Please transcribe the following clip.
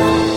Bye.